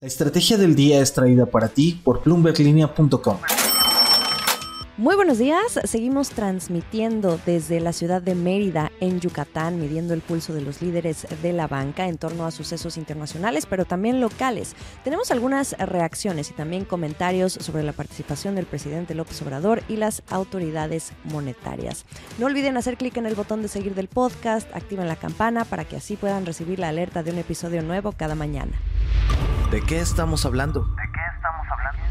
La estrategia del día es traída para ti por plumberlinea.com. Muy buenos días, seguimos transmitiendo desde la ciudad de Mérida en Yucatán, midiendo el pulso de los líderes de la banca en torno a sucesos internacionales, pero también locales. Tenemos algunas reacciones y también comentarios sobre la participación del presidente López Obrador y las autoridades monetarias. No olviden hacer clic en el botón de seguir del podcast, activen la campana para que así puedan recibir la alerta de un episodio nuevo cada mañana. ¿De qué estamos hablando?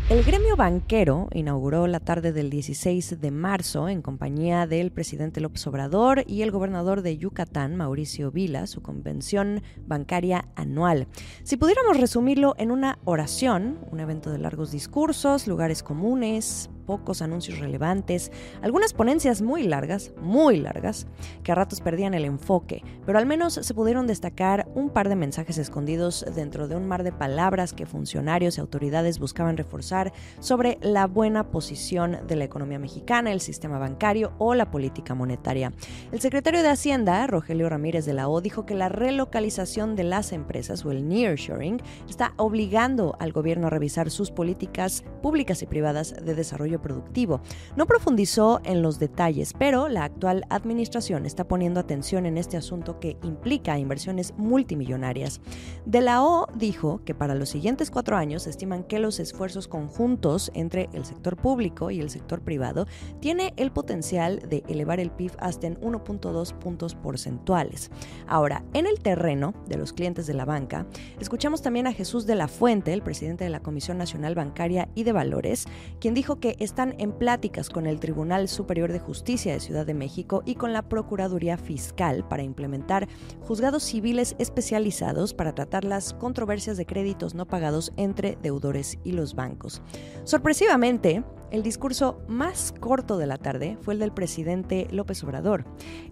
El gremio banquero inauguró la tarde del 16 de marzo en compañía del presidente López Obrador y el gobernador de Yucatán, Mauricio Vila, su convención bancaria anual. Si pudiéramos resumirlo en una oración, un evento de largos discursos, lugares comunes, pocos anuncios relevantes, algunas ponencias muy largas, muy largas, que a ratos perdían el enfoque, pero al menos se pudieron destacar un par de mensajes escondidos dentro de un mar de palabras que funcionarios y autoridades buscaban reforzar sobre la buena posición de la economía mexicana, el sistema bancario o la política monetaria. El secretario de Hacienda, Rogelio Ramírez de la O, dijo que la relocalización de las empresas o el nearshoring está obligando al gobierno a revisar sus políticas públicas y privadas de desarrollo productivo. No profundizó en los detalles, pero la actual administración está poniendo atención en este asunto que implica inversiones multimillonarias. De la O dijo que para los siguientes cuatro años estiman que los esfuerzos conjuntos entre el sector público y el sector privado tiene el potencial de elevar el PIB hasta en 1.2 puntos porcentuales. Ahora, en el terreno de los clientes de la banca, escuchamos también a Jesús de la Fuente, el presidente de la Comisión Nacional Bancaria y de Valores, quien dijo que están en pláticas con el Tribunal Superior de Justicia de Ciudad de México y con la Procuraduría Fiscal para implementar juzgados civiles especializados para tratar las controversias de créditos no pagados entre deudores y los bancos. Sorpresivamente, el discurso más corto de la tarde fue el del presidente López Obrador,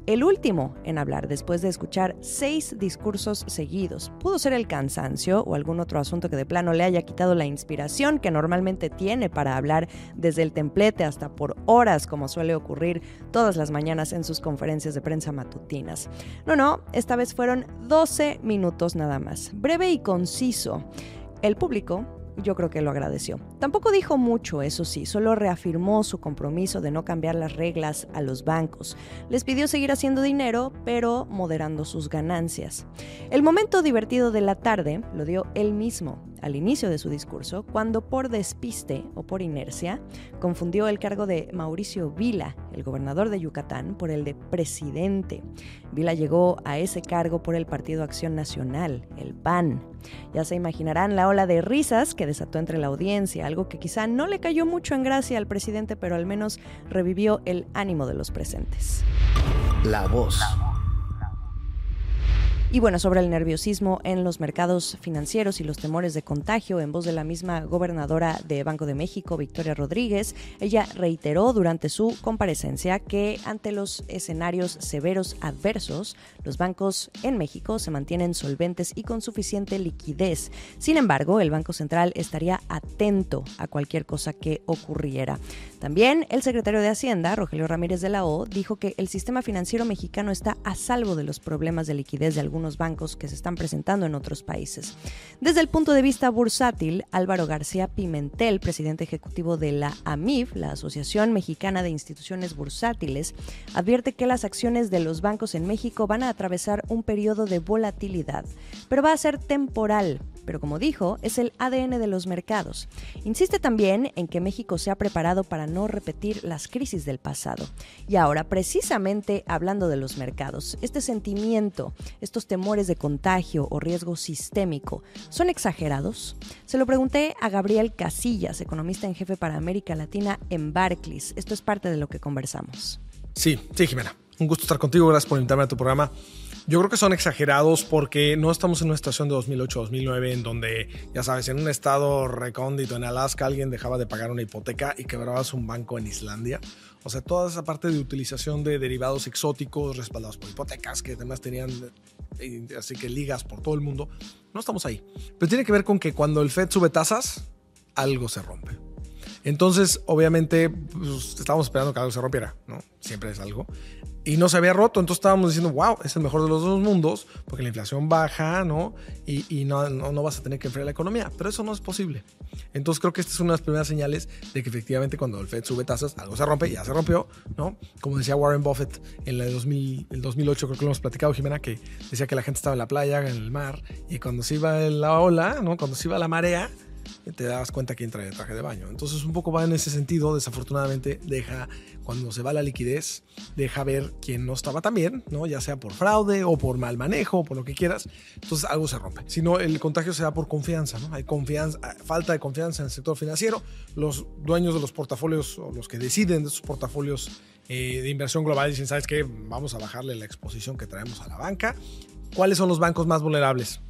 el último en hablar después de escuchar seis discursos seguidos. Pudo ser el cansancio o algún otro asunto que de plano le haya quitado la inspiración que normalmente tiene para hablar desde el templete hasta por horas, como suele ocurrir todas las mañanas en sus conferencias de prensa matutinas. No, no, esta vez fueron 12 minutos nada más, breve y conciso. El público yo creo que lo agradeció. Tampoco dijo mucho, eso sí, solo reafirmó su compromiso de no cambiar las reglas a los bancos. Les pidió seguir haciendo dinero, pero moderando sus ganancias. El momento divertido de la tarde lo dio él mismo al inicio de su discurso, cuando por despiste o por inercia confundió el cargo de Mauricio Vila, el gobernador de Yucatán, por el de presidente. Vila llegó a ese cargo por el Partido Acción Nacional, el PAN. Ya se imaginarán la ola de risas que desató entre la audiencia, algo que quizá no le cayó mucho en gracia al presidente, pero al menos revivió el ánimo de los presentes. La voz. Y bueno, sobre el nerviosismo en los mercados financieros y los temores de contagio, en voz de la misma gobernadora de Banco de México, Victoria Rodríguez, ella reiteró durante su comparecencia que ante los escenarios severos adversos, los bancos en México se mantienen solventes y con suficiente liquidez. Sin embargo, el Banco Central estaría atento a cualquier cosa que ocurriera. También el secretario de Hacienda, Rogelio Ramírez de la O, dijo que el sistema financiero mexicano está a salvo de los problemas de liquidez de algunos bancos que se están presentando en otros países. Desde el punto de vista bursátil, Álvaro García Pimentel, presidente ejecutivo de la AMIF, la Asociación Mexicana de Instituciones Bursátiles, advierte que las acciones de los bancos en México van a atravesar un periodo de volatilidad, pero va a ser temporal pero como dijo, es el ADN de los mercados. Insiste también en que México se ha preparado para no repetir las crisis del pasado. Y ahora, precisamente hablando de los mercados, este sentimiento, estos temores de contagio o riesgo sistémico, ¿son exagerados? Se lo pregunté a Gabriel Casillas, economista en jefe para América Latina en Barclays. Esto es parte de lo que conversamos. Sí, sí, Jimena. Un gusto estar contigo. Gracias por invitarme a tu programa. Yo creo que son exagerados porque no estamos en una situación de 2008-2009 en donde, ya sabes, en un estado recóndito en Alaska alguien dejaba de pagar una hipoteca y quebrabas un banco en Islandia. O sea, toda esa parte de utilización de derivados exóticos respaldados por hipotecas que además tenían eh, así que ligas por todo el mundo, no estamos ahí. Pero tiene que ver con que cuando el Fed sube tasas, algo se rompe. Entonces, obviamente, pues, estábamos esperando que algo se rompiera, ¿no? Siempre es algo y no se había roto. Entonces estábamos diciendo, wow, es el mejor de los dos mundos, porque la inflación baja, ¿no? Y, y no, no, vas a tener que enfriar la economía. Pero eso no es posible. Entonces creo que esta es una de las primeras señales de que efectivamente cuando el Fed sube tasas, algo se rompe, ya se rompió, ¿no? Como decía Warren Buffett en 2000, el 2008, creo que lo hemos platicado, Jimena, que decía que la gente estaba en la playa, en el mar, y cuando se iba la ola, ¿no? Cuando se iba la marea, te das cuenta quién trae el traje de baño. Entonces un poco va en ese sentido, desafortunadamente deja, cuando se va la liquidez, deja ver quién no estaba tan bien, ¿no? ya sea por fraude o por mal manejo o por lo que quieras, entonces algo se rompe. Si no, el contagio se da por confianza, ¿no? hay confianza, falta de confianza en el sector financiero, los dueños de los portafolios o los que deciden de esos portafolios eh, de inversión global dicen, ¿sabes qué? Vamos a bajarle la exposición que traemos a la banca. ¿Cuáles son los bancos más vulnerables?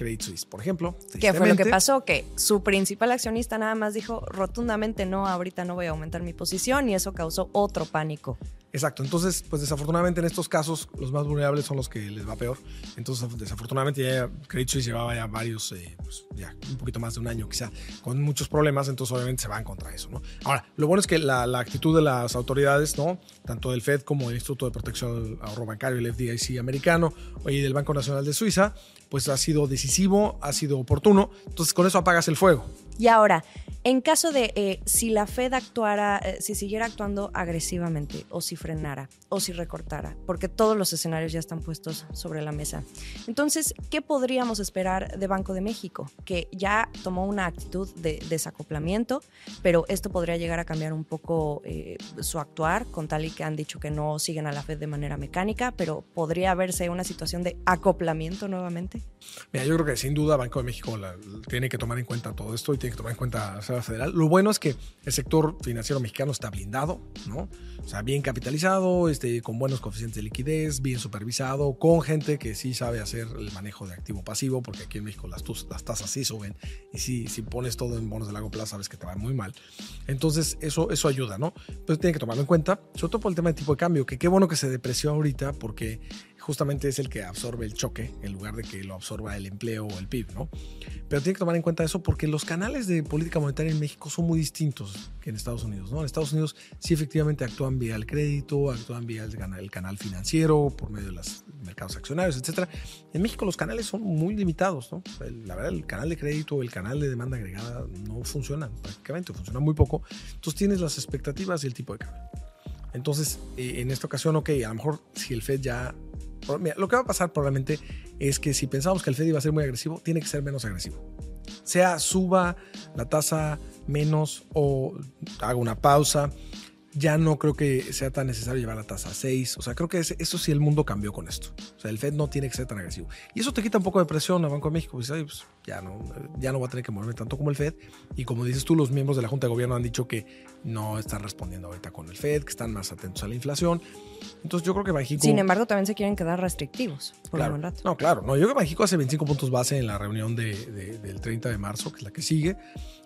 Credit Suisse, por ejemplo. ¿Qué fue lo que pasó? Que su principal accionista nada más dijo rotundamente no, ahorita no voy a aumentar mi posición y eso causó otro pánico. Exacto, entonces, pues desafortunadamente en estos casos los más vulnerables son los que les va peor. Entonces, desafortunadamente ya Credit Suisse llevaba ya varios, eh, pues, ya un poquito más de un año quizá, con muchos problemas, entonces obviamente se van contra eso, ¿no? Ahora, lo bueno es que la, actitud de las autoridades, ¿no? Tanto del Fed como del Instituto de Protección al Ahorro Bancario, el FDIC americano, y del Banco Nacional de Suiza, pues ha sido decisivo, ha sido oportuno, entonces con eso apagas el fuego. Y ahora, en caso de eh, si la Fed actuara, eh, si siguiera actuando agresivamente, o si frenara, o si recortara, porque todos los escenarios ya están puestos sobre la mesa. Entonces, ¿qué podríamos esperar de Banco de México? Que ya tomó una actitud de desacoplamiento, pero esto podría llegar a cambiar un poco eh, su actuar, con tal y que han dicho que no siguen a la Fed de manera mecánica, pero podría verse una situación de acoplamiento nuevamente. Mira, yo creo que sin duda Banco de México tiene que tomar en cuenta todo esto y tiene que tomar en cuenta Federal. Lo bueno es que el sector financiero mexicano está blindado, ¿no? O sea, bien capitalizado, este, con buenos coeficientes de liquidez, bien supervisado, con gente que sí sabe hacer el manejo de activo pasivo, porque aquí en México las, tasas sí suben y si, pones todo en bonos de largo plazo sabes que te va muy mal. Entonces, eso, eso ayuda, ¿no? Pero tiene que tomarlo en cuenta, sobre todo por el tema de tipo de cambio, que qué bueno que se depreció ahorita porque justamente es el que absorbe el choque en lugar de que lo absorba el empleo o el PIB, ¿no? Pero tiene que tomar en cuenta eso porque los canales de política monetaria en México son muy distintos que en Estados Unidos, ¿no? En Estados Unidos sí efectivamente actúan vía el crédito, actúan vía el canal, el canal financiero, por medio de los mercados accionarios, etc. En México los canales son muy limitados, ¿no? La verdad, el canal de crédito el canal de demanda agregada no funcionan prácticamente, funcionan muy poco. Entonces tienes las expectativas y el tipo de cambio. Entonces, eh, en esta ocasión, ok, a lo mejor si el Fed ya lo que va a pasar probablemente es que si pensamos que el Fed iba a ser muy agresivo, tiene que ser menos agresivo. Sea suba la tasa menos o haga una pausa ya no creo que sea tan necesario llevar la tasa a 6. O sea, creo que eso sí el mundo cambió con esto. O sea, el Fed no tiene que ser tan agresivo. Y eso te quita un poco de presión a Banco de México. Pues, pues, ya, no, ya no va a tener que moverme tanto como el Fed. Y como dices tú, los miembros de la Junta de Gobierno han dicho que no están respondiendo ahorita con el Fed, que están más atentos a la inflación. Entonces yo creo que Banxico... Sin embargo, también se quieren quedar restrictivos por claro, un rato. No, claro. No, yo creo que Banxico hace 25 puntos base en la reunión de, del 30 de marzo, que es la que sigue.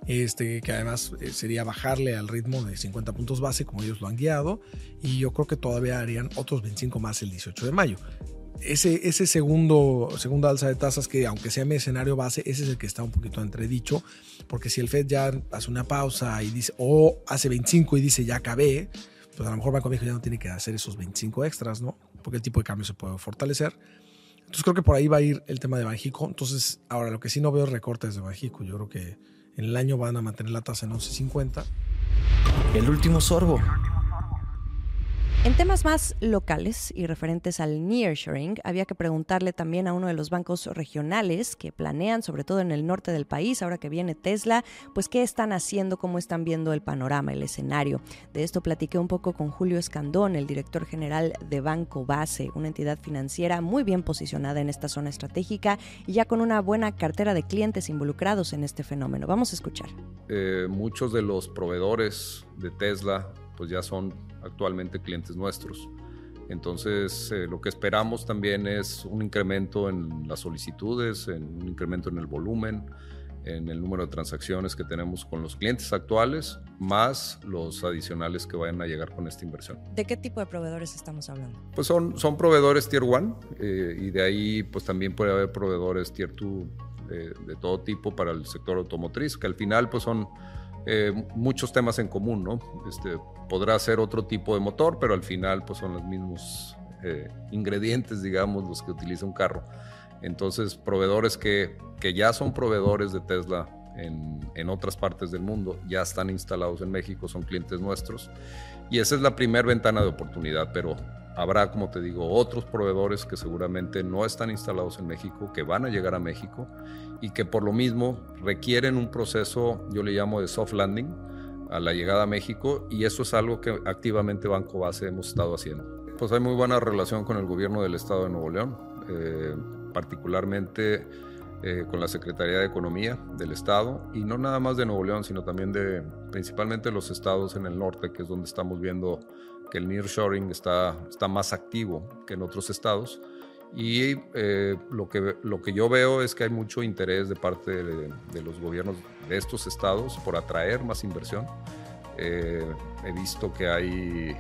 Este, que además eh, sería bajarle al ritmo de 50 puntos base, como ellos lo han guiado y yo creo que todavía harían otros 25 más el 18 de mayo. Ese, ese segundo, segunda alza de tasas que aunque sea mi escenario base, ese es el que está un poquito entredicho, porque si el Fed ya hace una pausa y dice, o hace 25 y dice ya acabé, pues a lo mejor Banco México ya no tiene que hacer esos 25 extras, ¿no? Porque el tipo de cambio se puede fortalecer. Entonces creo que por ahí va a ir el tema de Banjico. Entonces, ahora lo que sí no veo es recortes de Banjico. Yo creo que en el año van a mantener la tasa en 11.50. El último sorbo. En temas más locales y referentes al nearshoring, había que preguntarle también a uno de los bancos regionales que planean, sobre todo en el norte del país, ahora que viene Tesla, pues qué están haciendo, cómo están viendo el panorama, el escenario. De esto platiqué un poco con Julio Escandón, el director general de Banco Base, una entidad financiera muy bien posicionada en esta zona estratégica y ya con una buena cartera de clientes involucrados en este fenómeno. Vamos a escuchar. Eh, muchos de los proveedores de Tesla pues ya son actualmente clientes nuestros. Entonces, eh, lo que esperamos también es un incremento en las solicitudes, en un incremento en el volumen, en el número de transacciones que tenemos con los clientes actuales, más los adicionales que vayan a llegar con esta inversión. ¿De qué tipo de proveedores estamos hablando? Pues son, son proveedores Tier 1 eh, y de ahí pues también puede haber proveedores Tier 2 eh, de todo tipo para el sector automotriz, que al final pues son eh, muchos temas en común, ¿no? Este, podrá ser otro tipo de motor, pero al final pues, son los mismos eh, ingredientes, digamos, los que utiliza un carro. Entonces, proveedores que, que ya son proveedores de Tesla en, en, otras partes del mundo, ya están instalados en México, son clientes nuestros. Y esa es la primera ventana de oportunidad, pero habrá, como te digo, otros proveedores que seguramente no están instalados en México, que van a llegar a México y que por lo mismo requieren un proceso, yo le llamo de soft landing, a la llegada a México y eso es algo que activamente Banco Base hemos estado haciendo. Pues hay muy buena relación con el gobierno del estado de Nuevo León, eh, particularmente eh, con la Secretaría de Economía del estado y no nada más de Nuevo León, sino también de principalmente los estados en el norte, que es donde estamos viendo que el nearshoring está, está más activo que en otros estados. Y eh, lo, que, lo que yo veo es que hay mucho interés de parte de, los gobiernos de estos estados por atraer más inversión. Eh, he visto que hay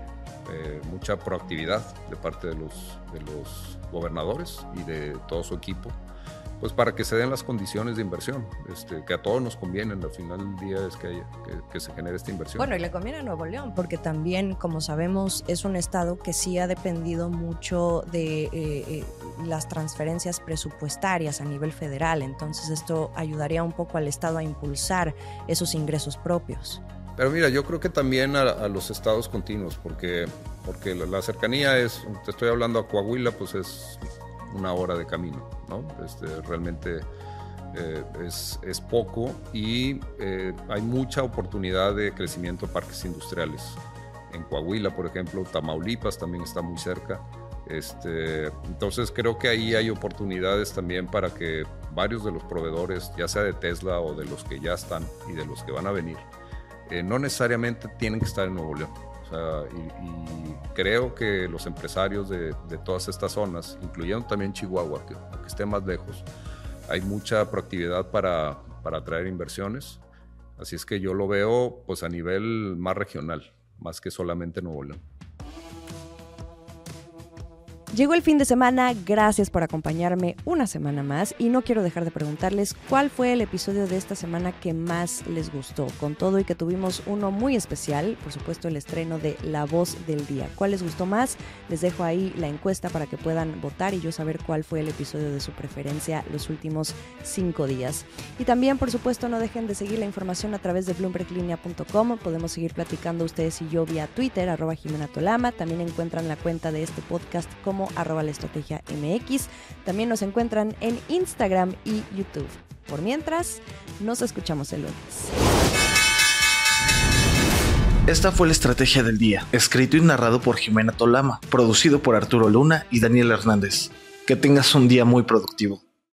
eh, mucha proactividad de parte de los, de los gobernadores y de todo su equipo pues para que se den las condiciones de inversión, este, que a todos nos conviene, al final del día es que, que, se genere esta inversión. Bueno, y le conviene a Nuevo León, porque también, como sabemos, es un estado que sí ha dependido mucho de eh, eh, las transferencias presupuestarias a nivel federal, entonces esto ayudaría un poco al estado a impulsar esos ingresos propios. Pero mira, yo creo que también a, los estados continuos, porque, porque la, la, cercanía es, te estoy hablando a Coahuila, pues es una hora de camino, ¿no? Este, realmente eh, es, es, poco y eh, hay mucha oportunidad de crecimiento de parques industriales. En Coahuila, por ejemplo, Tamaulipas también está muy cerca. Este, entonces creo que ahí hay oportunidades también para que varios de los proveedores, ya sea de Tesla o de los que ya están y de los que van a venir, eh, no necesariamente tienen que estar en Nuevo León y, creo que los empresarios de, todas estas zonas, incluyendo también Chihuahua, que, que esté más lejos, hay mucha proactividad para, para atraer inversiones. Así es que yo lo veo pues a nivel más regional, más que solamente Nuevo León. Llegó el fin de semana, gracias por acompañarme una semana más y no quiero dejar de preguntarles cuál fue el episodio de esta semana que más les gustó, con todo y que tuvimos uno muy especial, por supuesto el estreno de La Voz del Día. ¿Cuál les gustó más? Les dejo ahí la encuesta para que puedan votar y yo saber cuál fue el episodio de su preferencia los últimos cinco días. Y también, por supuesto, no dejen de seguir la información a través de bloomberglinea.com. Podemos seguir platicando ustedes y yo vía Twitter, arroba Jimena Tolama. También encuentran la cuenta de este podcast arroba la estrategia MX. También nos encuentran en Instagram y YouTube. Por mientras, nos escuchamos el lunes. Esta fue la estrategia del día, escrito y narrado por Jimena Tolama, producido por Arturo Luna y Daniel Hernández. Que tengas un día muy productivo.